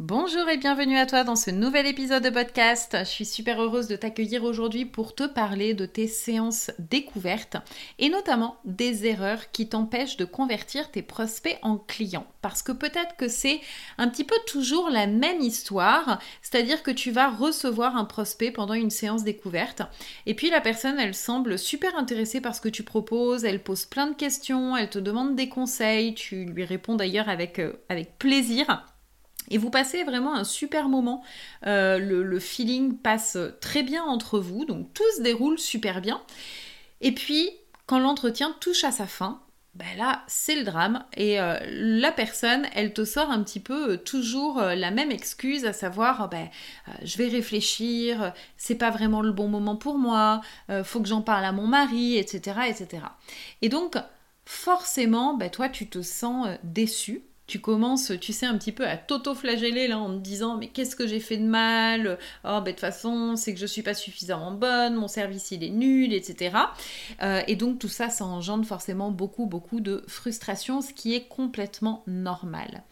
Bonjour et bienvenue à toi dans ce nouvel épisode de podcast. Je suis super heureuse de t'accueillir aujourd'hui pour te parler de tes séances découvertes et notamment des erreurs qui t'empêchent de convertir tes prospects en clients. Parce que peut-être que c'est un petit peu toujours la même histoire, c'est-à-dire que tu vas recevoir un prospect pendant une séance découverte et puis la personne elle semble super intéressée par ce que tu proposes, elle pose plein de questions, elle te demande des conseils, tu lui réponds d'ailleurs avec, euh, avec plaisir. Et vous passez vraiment un super moment. Euh, le, feeling passe très bien entre vous, donc tout se déroule super bien. Et puis, quand l'entretien touche à sa fin, ben là, c'est le drame. Et euh, la personne, elle te sort un petit peu euh, toujours la même excuse, à savoir, ben, je vais réfléchir, c'est pas vraiment le bon moment pour moi, faut que j'en parle à mon mari, etc., etc. Et donc, forcément, ben, toi, tu te sens déçu tu commences, tu sais, un petit peu à t'auto-flageller là en te disant mais qu'est-ce que j'ai fait de mal? Oh, ben de toute façon, c'est que je suis pas suffisamment bonne, mon service il est nul, etc. Euh, et donc tout ça, ça engendre forcément beaucoup, beaucoup de frustration, ce qui est complètement normal.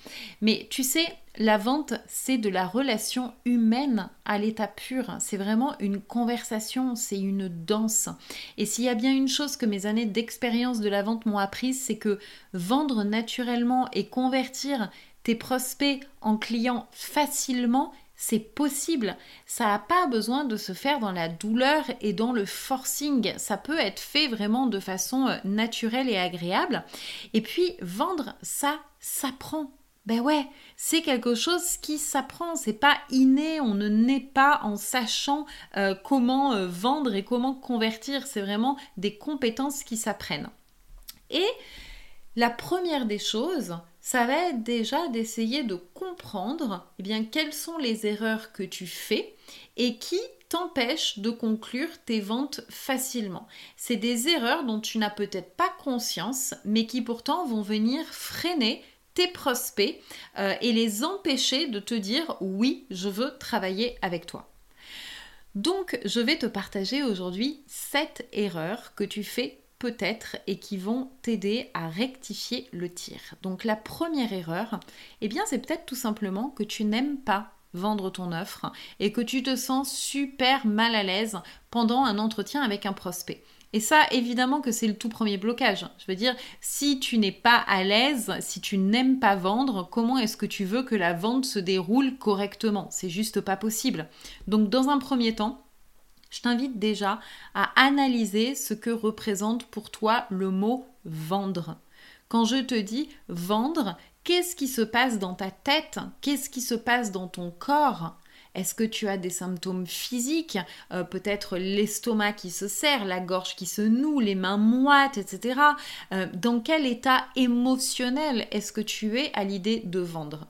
Mais tu sais, la vente, c'est de la relation humaine à l'état pur. C'est vraiment une conversation, c'est une danse. Et s'il y a bien une chose que mes années d'expérience de la vente m'ont apprise, c'est que vendre naturellement et convertir tes prospects en clients facilement, c'est possible. Ça n'a pas besoin de se faire dans la douleur et dans le forcing. Ça peut être fait vraiment de façon euh, naturelle et agréable. Et puis, vendre, ça s'apprend ben ouais, c'est quelque chose qui s'apprend, c'est pas inné, on ne naît pas en sachant euh, comment euh, vendre et comment convertir, c'est vraiment des compétences qui s'apprennent. Et la première des choses, ça va être déjà d'essayer de comprendre eh bien, quelles sont les erreurs que tu fais et qui t'empêchent de conclure tes ventes facilement. C'est des erreurs dont tu n'as peut-être pas conscience, mais qui pourtant vont venir freiner tes prospects euh, et les empêcher de te dire oui, je veux travailler avec toi. Donc, je vais te partager aujourd'hui 7 erreurs que tu fais peut-être et qui vont t'aider à rectifier le tir. Donc, la première erreur, eh bien, c'est peut-être tout simplement que tu n'aimes pas vendre ton offre et que tu te sens super mal à l'aise pendant un entretien avec un prospect. Et ça, évidemment que c'est le tout premier blocage. Je veux dire, si tu n'es pas à l'aise, si tu n'aimes pas vendre, comment est-ce que tu veux que la vente se déroule correctement? C'est juste pas possible. Donc dans un premier temps, je t'invite déjà à analyser ce que représente pour toi le mot vendre. Quand je te dis vendre, qu'est-ce qui se passe dans ta tête? Qu'est-ce qui se passe dans ton corps? Est-ce que tu as des symptômes physiques euh, Peut-être l'estomac qui se serre, la gorge qui se noue, les mains moites, etc. Euh, dans quel état émotionnel est-ce que tu es à l'idée de vendre?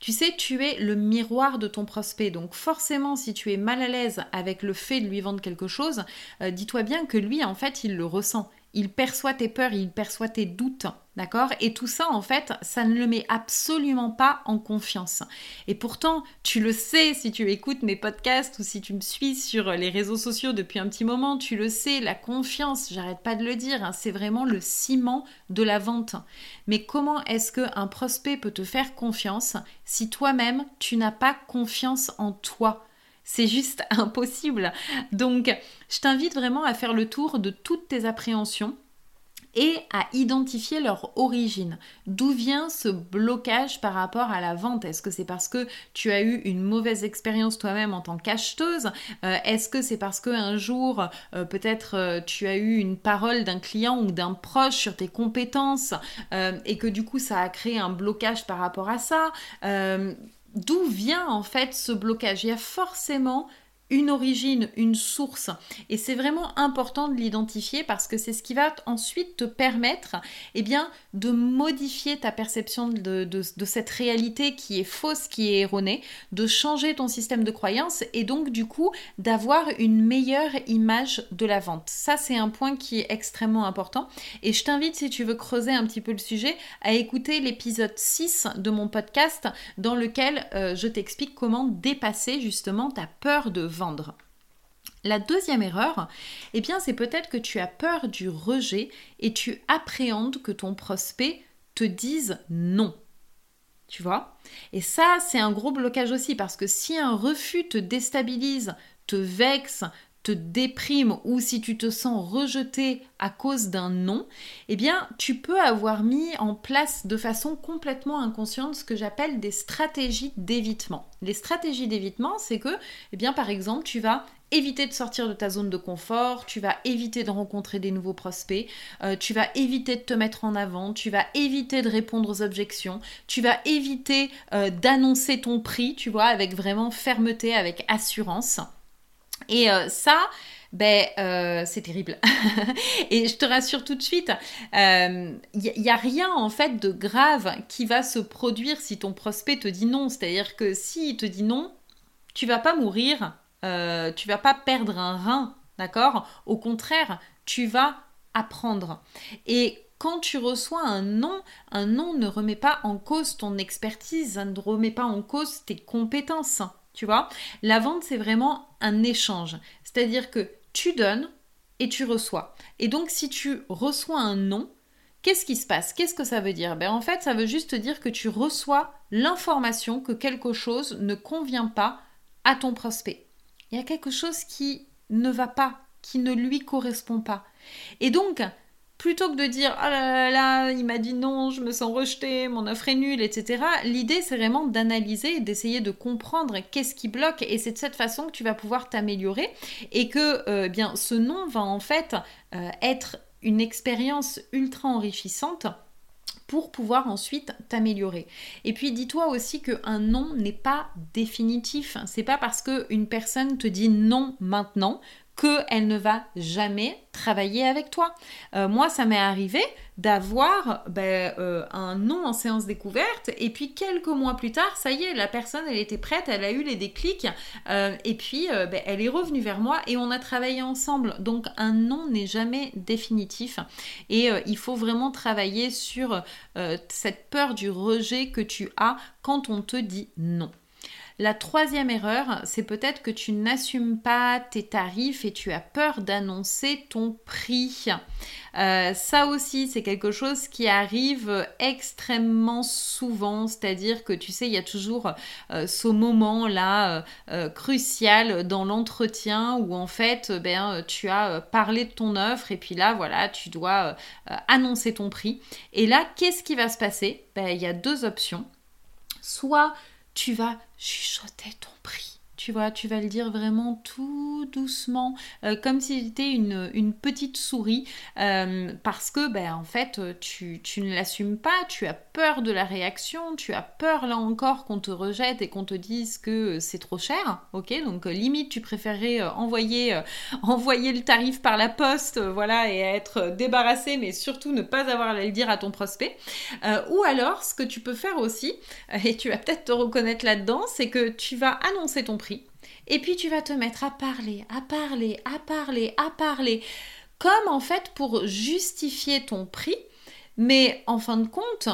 Tu sais, tu es le miroir de ton prospect. Donc forcément, si tu es mal à l'aise avec le fait de lui vendre quelque chose, euh, dis-toi bien que lui, en fait, il le ressent il perçoit tes peurs, il perçoit tes doutes, d'accord? Et tout ça, en fait, ça ne le met absolument pas en confiance. Et pourtant, tu le sais si tu écoutes mes podcasts ou si tu me suis sur les réseaux sociaux depuis un petit moment, tu le sais, la confiance, j'arrête pas de le dire, hein, c'est vraiment le ciment de la vente. Mais comment est-ce qu'un prospect peut te faire confiance si toi-même, tu n'as pas confiance en toi? C'est juste impossible. Donc, je t'invite vraiment à faire le tour de toutes tes appréhensions et à identifier leur origine. D'où vient ce blocage par rapport à la vente? Est-ce que c'est parce que tu as eu une mauvaise expérience toi-même en tant qu'acheteuse? Euh, Est-ce que c'est parce qu'un jour, euh, peut-être euh, tu as eu une parole d'un client ou d'un proche sur tes compétences et que du coup ça a créé un blocage par rapport à ça? D'où vient en fait ce blocage? Il y a forcément une origine, une source. Et c'est vraiment important de l'identifier parce que c'est ce qui va ensuite te permettre eh bien, de modifier ta perception de, cette réalité qui est fausse, qui est erronée, de changer ton système de croyance et donc du coup d'avoir une meilleure image de la vente. Ça, c'est un point qui est extrêmement important. Et je t'invite, si tu veux creuser un petit peu le sujet, à écouter l'épisode 6 de mon podcast dans lequel euh, je t'explique comment dépasser justement ta peur de La deuxième erreur, eh bien, c'est peut-être que tu as peur du rejet et tu appréhendes que ton prospect te dise non. Tu vois? Et ça, c'est un gros blocage aussi parce que si un refus te déstabilise, te vexe, te déprime ou si tu te sens rejeté à cause d'un non, eh bien, tu peux avoir mis en place de façon complètement inconsciente ce que j'appelle des stratégies d'évitement. Les stratégies d'évitement, c'est que, eh bien, par exemple, tu vas éviter de sortir de ta zone de confort, tu vas éviter de rencontrer des nouveaux prospects, euh, tu vas éviter de te mettre en avant, tu vas éviter de répondre aux objections, tu vas éviter euh, d'annoncer ton prix, tu vois, avec vraiment fermeté, avec assurance. Et euh, ça, ben, euh, c'est terrible. et je te rassure tout de suite, il euh, n'y a rien en fait de grave qui va se produire si ton prospect te dit non. C'est-à-dire que s'il te dit non, tu vas pas mourir, tu vas pas perdre un rein, d'accord? Au contraire, tu vas apprendre. Et quand tu reçois un non, un non ne remet pas en cause ton expertise, ne remet pas en cause tes compétences. Tu vois La vente, c'est vraiment un échange. C'est-à-dire que tu donnes et tu reçois. Et donc, si tu reçois un non, qu'est-ce qui se passe? Qu'est-ce que ça veut dire? Ben, En fait, ça veut juste dire que tu reçois l'information que quelque chose ne convient pas à ton prospect. Il y a quelque chose qui ne va pas, qui ne lui correspond pas. Et donc, plutôt que de dire oh là là, là il m'a dit non, je me sens rejeté, mon offre est nulle, etc. L'idée c'est vraiment d'analyser, d'essayer de comprendre qu'est-ce qui bloque et c'est de cette façon que tu vas pouvoir t'améliorer et que euh, bien ce non va en fait euh, être une expérience ultra enrichissante pour pouvoir ensuite t'améliorer. Et puis dis-toi aussi qu'un non n'est pas définitif. C'est pas parce qu'une personne te dit non maintenant qu'elle ne va jamais travailler avec toi. Euh, moi, ça m'est arrivé d'avoir ben, euh, un nom en séance découverte et puis quelques mois plus tard, ça y est, la personne, elle était prête, elle a eu les déclics euh, et puis ben, elle est revenue vers moi et on a travaillé ensemble. Donc un nom n'est jamais définitif et il faut vraiment travailler sur cette peur du rejet que tu as quand on te dit non. La troisième erreur, c'est peut-être que tu n'assumes pas tes tarifs et tu as peur d'annoncer ton prix. Euh, ça aussi, c'est quelque chose qui arrive extrêmement souvent, c'est-à-dire que tu sais, il y a toujours euh, ce moment-là euh, crucial dans l'entretien où en fait, ben, tu as parlé de ton offre et puis là, voilà, tu dois annoncer ton prix. Et là, qu'est-ce qui va se passer? Ben, Il y a deux options. Soit tu vas chuchoter ton. Tu vois, tu vas le dire vraiment tout doucement, euh, comme si c'était une, petite souris, euh, parce que, ben, en fait, tu, tu ne l'assumes pas, tu as peur de la réaction, tu as peur, là encore, qu'on te rejette et qu'on te dise que c'est trop cher, ok? Donc, euh, limite, tu préférerais envoyer, envoyer le tarif par la poste, voilà, et être débarrassé, mais surtout ne pas avoir à le dire à ton prospect. ou alors, ce que tu peux faire aussi, et tu vas peut-être te reconnaître là-dedans, c'est que tu vas annoncer ton prix et puis tu vas te mettre à parler, à parler, à parler, à parler, comme en fait pour justifier ton prix. Mais en fin de compte,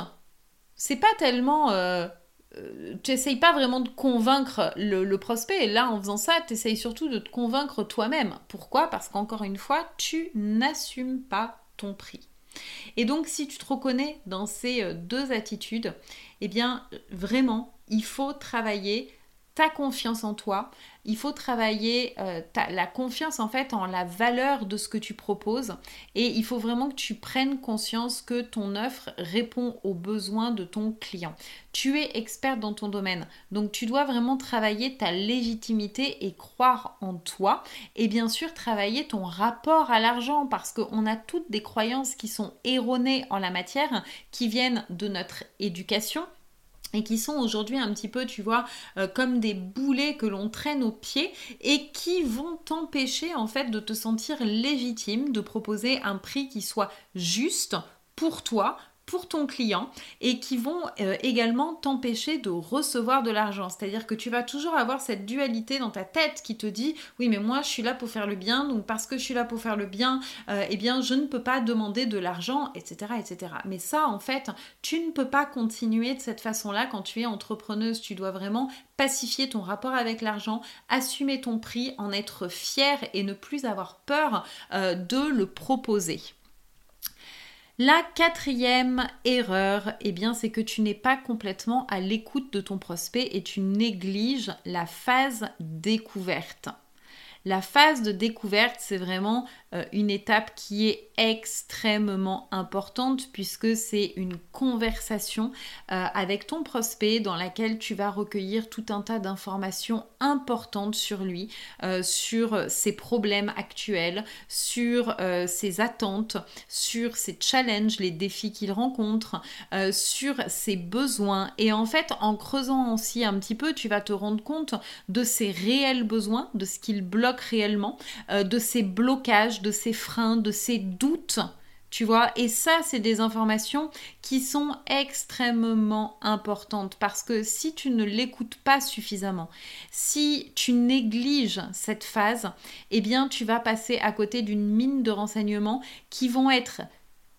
c'est pas tellement... Euh, euh, tu n'essayes pas vraiment de convaincre le, prospect. Et là, en faisant ça, tu essayes surtout de te convaincre toi-même. Pourquoi? Parce qu'encore une fois, tu n'assumes pas ton prix. Et donc, si tu te reconnais dans ces euh, deux attitudes, eh bien, vraiment, il faut travailler ta confiance en toi, il faut travailler euh, la confiance en fait en la valeur de ce que tu proposes et il faut vraiment que tu prennes conscience que ton offre répond aux besoins de ton client. Tu es experte dans ton domaine, donc tu dois vraiment travailler ta légitimité et croire en toi et bien sûr travailler ton rapport à l'argent parce qu'on a toutes des croyances qui sont erronées en la matière qui viennent de notre éducation et qui sont aujourd'hui un petit peu, tu vois, euh, comme des boulets que l'on traîne au pied et qui vont t'empêcher en fait de te sentir légitime, de proposer un prix qui soit juste pour toi, pour ton client et qui vont euh, également t'empêcher de recevoir de l'argent. C'est-à-dire que tu vas toujours avoir cette dualité dans ta tête qui te dit oui mais moi je suis là pour faire le bien donc parce que je suis là pour faire le bien euh, eh bien je ne peux pas demander de l'argent etc etc. Mais ça en fait tu ne peux pas continuer de cette façon-là quand tu es entrepreneuse. Tu dois vraiment pacifier ton rapport avec l'argent, assumer ton prix, en être fier et ne plus avoir peur euh, de le proposer. La quatrième erreur, eh bien, c'est que tu n'es pas complètement à l'écoute de ton prospect et tu négliges la phase découverte. La phase de découverte, c'est vraiment euh, une étape qui est extrêmement importante puisque c'est une conversation euh, avec ton prospect dans laquelle tu vas recueillir tout un tas d'informations importantes sur lui, euh, sur ses problèmes actuels, sur ses attentes, sur ses challenges, les défis qu'il rencontre, sur ses besoins. Et en fait, en creusant aussi un petit peu, tu vas te rendre compte de ses réels besoins, de ce qu'il bloque réellement, de ses blocages de ses freins, de ses doutes. Tu vois, et ça, c'est des informations qui sont extrêmement importantes parce que si tu ne l'écoutes pas suffisamment, si tu négliges cette phase, eh bien, tu vas passer à côté d'une mine de renseignements qui vont être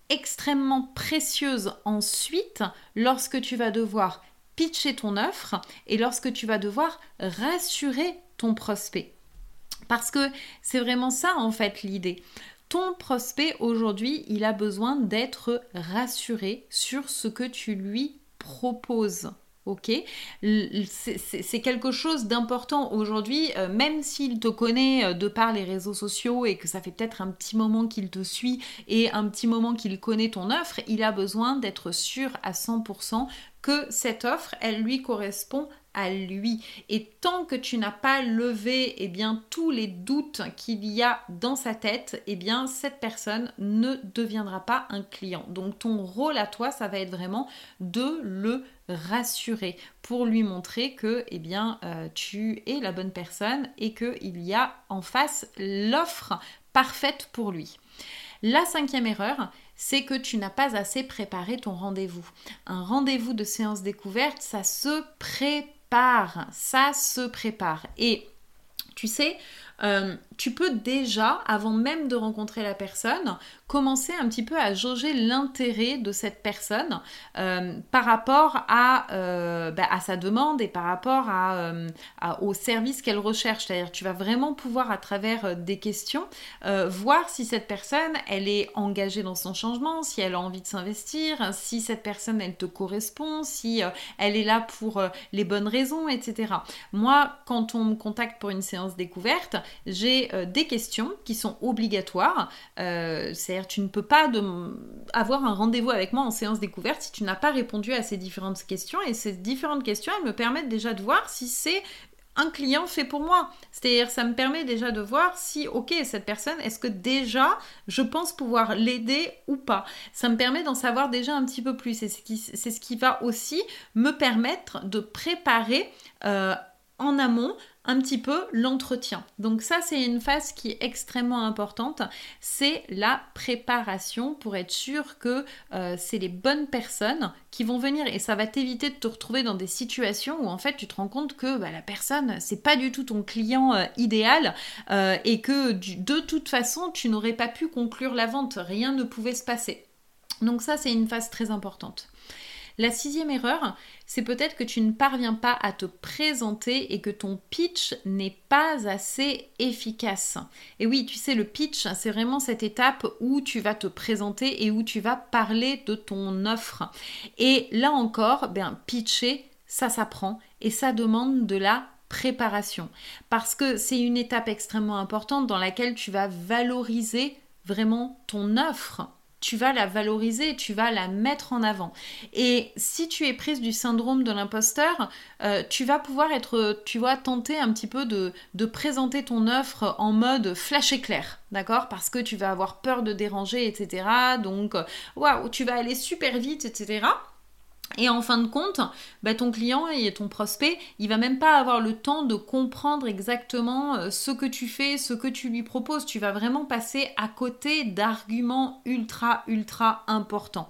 extrêmement précieuses ensuite lorsque tu vas devoir pitcher ton offre et lorsque tu vas devoir rassurer ton prospect. Parce que c'est vraiment ça en fait l'idée. Ton prospect aujourd'hui, il a besoin d'être rassuré sur ce que tu lui proposes. Ok, c'est quelque chose d'important aujourd'hui, euh, même s'il te connaît euh, de par les réseaux sociaux et que ça fait peut-être un petit moment qu'il te suit et un petit moment qu'il connaît ton offre, il a besoin d'être sûr à 100% que cette offre, elle lui correspond à lui. Et tant que tu n'as pas levé eh bien, tous les doutes qu'il y a dans sa tête, eh bien, cette personne ne deviendra pas un client. Donc ton rôle à toi, ça va être vraiment de le rassurer pour lui montrer que eh bien, euh, tu es la bonne personne et qu'il y a en face l'offre parfaite pour lui. La cinquième erreur, c'est que tu n'as pas assez préparé ton rendez-vous. Un rendez-vous de séance découverte, ça se prépare, ça se prépare. Et tu sais, euh, tu peux déjà, avant même de rencontrer la personne, commencer un petit peu à jauger l'intérêt de cette personne euh, par rapport à, euh, bah, à, sa demande et par rapport au service qu'elle recherche. C'est-à-dire, tu vas vraiment pouvoir, à travers des questions, voir si cette personne, elle est engagée dans son changement, si elle a envie de s'investir, si cette personne, elle te correspond, si elle est là pour les bonnes raisons, etc. Moi, quand on me contacte pour une séance découverte, j'ai euh, des questions qui sont obligatoires. Euh, c'est-à-dire tu ne peux pas avoir un rendez-vous avec moi en séance découverte si tu n'as pas répondu à ces différentes questions. Et ces différentes questions, elles me permettent déjà de voir si c'est un client fait pour moi. C'est-à-dire, ça me permet déjà de voir si, ok, cette personne, est-ce que déjà je pense pouvoir l'aider ou pas. Ça me permet d'en savoir déjà un petit peu plus. C'est ce qui, ce qui va aussi me permettre de préparer euh, en amont un petit peu l'entretien. Donc ça, c'est une phase qui est extrêmement importante. C'est la préparation pour être sûr que euh, c'est les bonnes personnes qui vont venir et ça va t'éviter de te retrouver dans des situations où en fait tu te rends compte que bah, la personne c'est pas du tout ton client euh, idéal euh, et que de toute façon tu n'aurais pas pu conclure la vente, rien ne pouvait se passer. Donc ça c'est une phase très importante. La sixième erreur, c'est peut-être que tu ne parviens pas à te présenter et que ton pitch n'est pas assez efficace. Et oui, tu sais, le pitch, c'est vraiment cette étape où tu vas te présenter et où tu vas parler de ton offre. Et là encore, ben, pitcher, ça s'apprend et ça demande de la préparation. Parce que c'est une étape extrêmement importante dans laquelle tu vas valoriser vraiment ton offre tu vas la valoriser, tu vas la mettre en avant. Et si tu es prise du syndrome de l'imposteur, euh, tu vas pouvoir être, tu vois, tenter un petit peu de, de présenter ton offre en mode flash éclair, d'accord? Parce que tu vas avoir peur de déranger, etc. Donc, waouh, tu vas aller super vite, etc. Et en fin de compte, bah, ton client et ton prospect, il va même pas avoir le temps de comprendre exactement euh, ce que tu fais, ce que tu lui proposes. Tu vas vraiment passer à côté d'arguments ultra, ultra importants.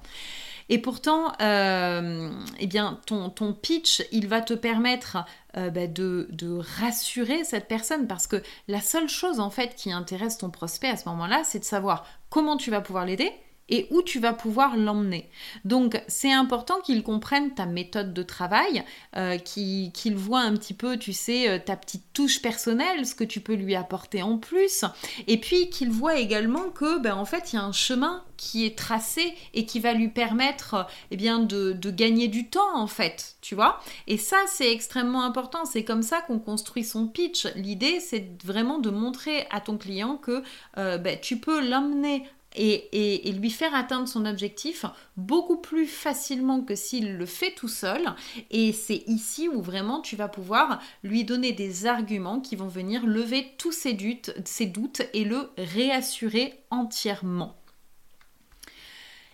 Et pourtant, euh, eh bien, ton, pitch, il va te permettre euh, bah, de, de, rassurer cette personne parce que la seule chose en fait qui intéresse ton prospect à ce moment-là, c'est de savoir comment tu vas pouvoir l'aider et où tu vas pouvoir l'emmener. Donc c'est important qu'il comprenne ta méthode de travail, euh, qu'il voit un petit peu, tu sais, euh, ta petite touche personnelle, ce que tu peux lui apporter en plus, et puis qu'il voit également que, ben, en fait, il y a un chemin qui est tracé et qui va lui permettre eh bien, de, gagner du temps, en fait, tu vois. Et ça, c'est extrêmement important. C'est comme ça qu'on construit son pitch. L'idée, c'est vraiment de montrer à ton client que euh, ben, tu peux l'emmener et, lui faire atteindre son objectif beaucoup plus facilement que s'il le fait tout seul. Et c'est ici où vraiment tu vas pouvoir lui donner des arguments qui vont venir lever tous ses doutes, ses doutes et le réassurer entièrement.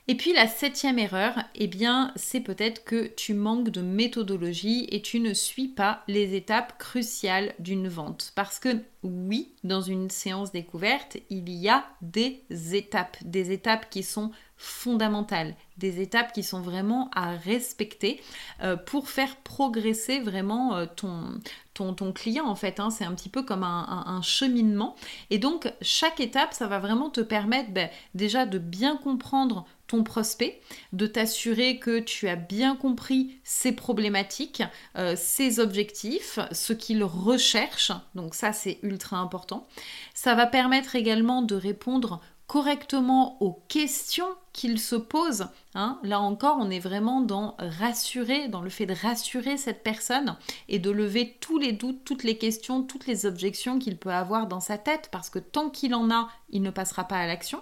Et puis la septième erreur, eh bien, c'est peut-être que tu manques de méthodologie et tu ne suis pas les étapes cruciales d'une vente. Parce que oui, dans une séance découverte, il y a des étapes, des étapes qui sont fondamentales, des étapes qui sont vraiment à respecter euh, pour faire progresser vraiment euh, ton, ton, client en fait. Hein. C'est un petit peu comme un, cheminement. Et donc chaque étape, ça va vraiment te permettre ben, déjà de bien comprendre ton prospect, de t'assurer que tu as bien compris ses problématiques, euh, ses objectifs, ce qu'il recherche. Donc ça, c'est ultra important. Ça va permettre également de répondre correctement aux questions qu'il se pose. Hein. Là encore, on est vraiment dans rassurer, dans le fait de rassurer cette personne et de lever tous les doutes, toutes les questions, toutes les objections qu'il peut avoir dans sa tête, parce que tant qu'il en a, il ne passera pas à l'action.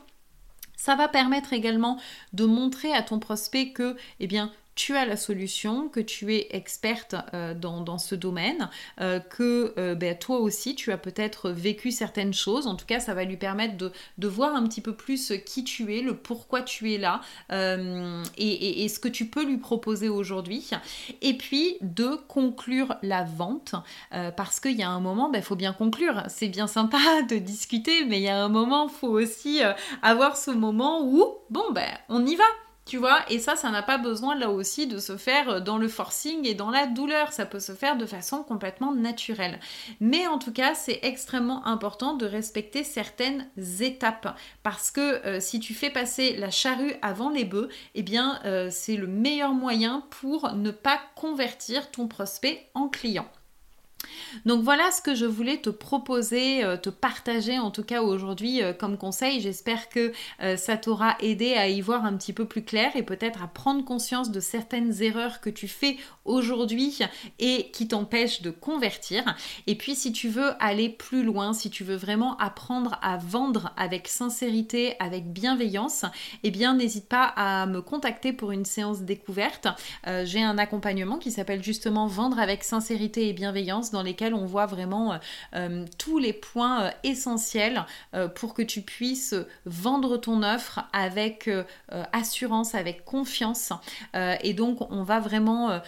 Ça va permettre également de montrer à ton prospect que, eh bien, tu as la solution, que tu es experte euh, dans, ce domaine, euh, que euh, ben, toi aussi tu as peut-être vécu certaines choses. En tout cas, ça va lui permettre de, voir un petit peu plus qui tu es, le pourquoi tu es là et, ce que tu peux lui proposer aujourd'hui. Et puis de conclure la vente parce qu'il y a un moment, il ben, faut bien conclure. C'est bien sympa de discuter, mais il y a un moment, il faut aussi avoir ce moment où, bon, ben, on y va. Tu vois, et ça, ça n'a pas besoin là aussi de se faire dans le forcing et dans la douleur. Ça peut se faire de façon complètement naturelle. Mais en tout cas, c'est extrêmement important de respecter certaines étapes. Parce que euh, si tu fais passer la charrue avant les bœufs, eh bien, euh, c'est le meilleur moyen pour ne pas convertir ton prospect en client. Donc voilà ce que je voulais te proposer, euh, te partager en tout cas aujourd'hui euh, comme conseil. J'espère que euh, ça t'aura aidé à y voir un petit peu plus clair et peut-être à prendre conscience de certaines erreurs que tu fais aujourd'hui et qui t'empêchent de convertir. Et puis si tu veux aller plus loin, si tu veux vraiment apprendre à vendre avec sincérité, avec bienveillance, eh bien n'hésite pas à me contacter pour une séance découverte. J'ai un accompagnement qui s'appelle justement Vendre avec sincérité et bienveillance dans on voit vraiment euh, euh, tous les points euh, essentiels pour que tu puisses vendre ton offre avec assurance, avec confiance. et donc, on va vraiment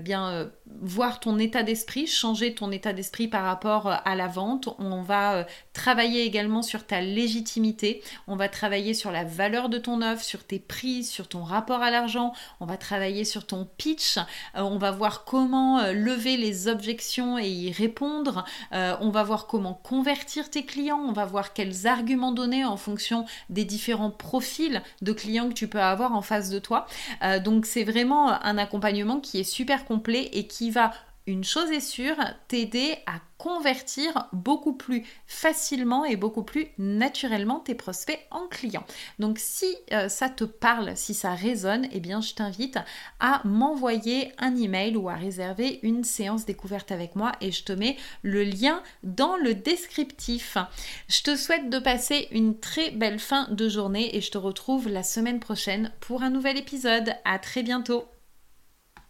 bien voir ton état d'esprit, changer ton état d'esprit par rapport à la vente. On va travailler également sur ta légitimité. On va travailler sur la valeur de ton offre, sur tes prix, sur ton rapport à l'argent. On va travailler sur ton pitch. on va voir comment lever les objections et y répondre. Euh, on va voir comment convertir tes clients. On va voir quels arguments donner en fonction des différents profils de clients que tu peux avoir en face de toi. Euh, donc c'est vraiment un accompagnement qui est super complet et qui va une chose est sûre, t'aider à convertir beaucoup plus facilement et beaucoup plus naturellement tes prospects en clients. Donc si euh, ça te parle, si ça résonne, eh bien je t'invite à m'envoyer un email ou à réserver une séance découverte avec moi et je te mets le lien dans le descriptif. Je te souhaite de passer une très belle fin de journée et je te retrouve la semaine prochaine pour un nouvel épisode. À très bientôt.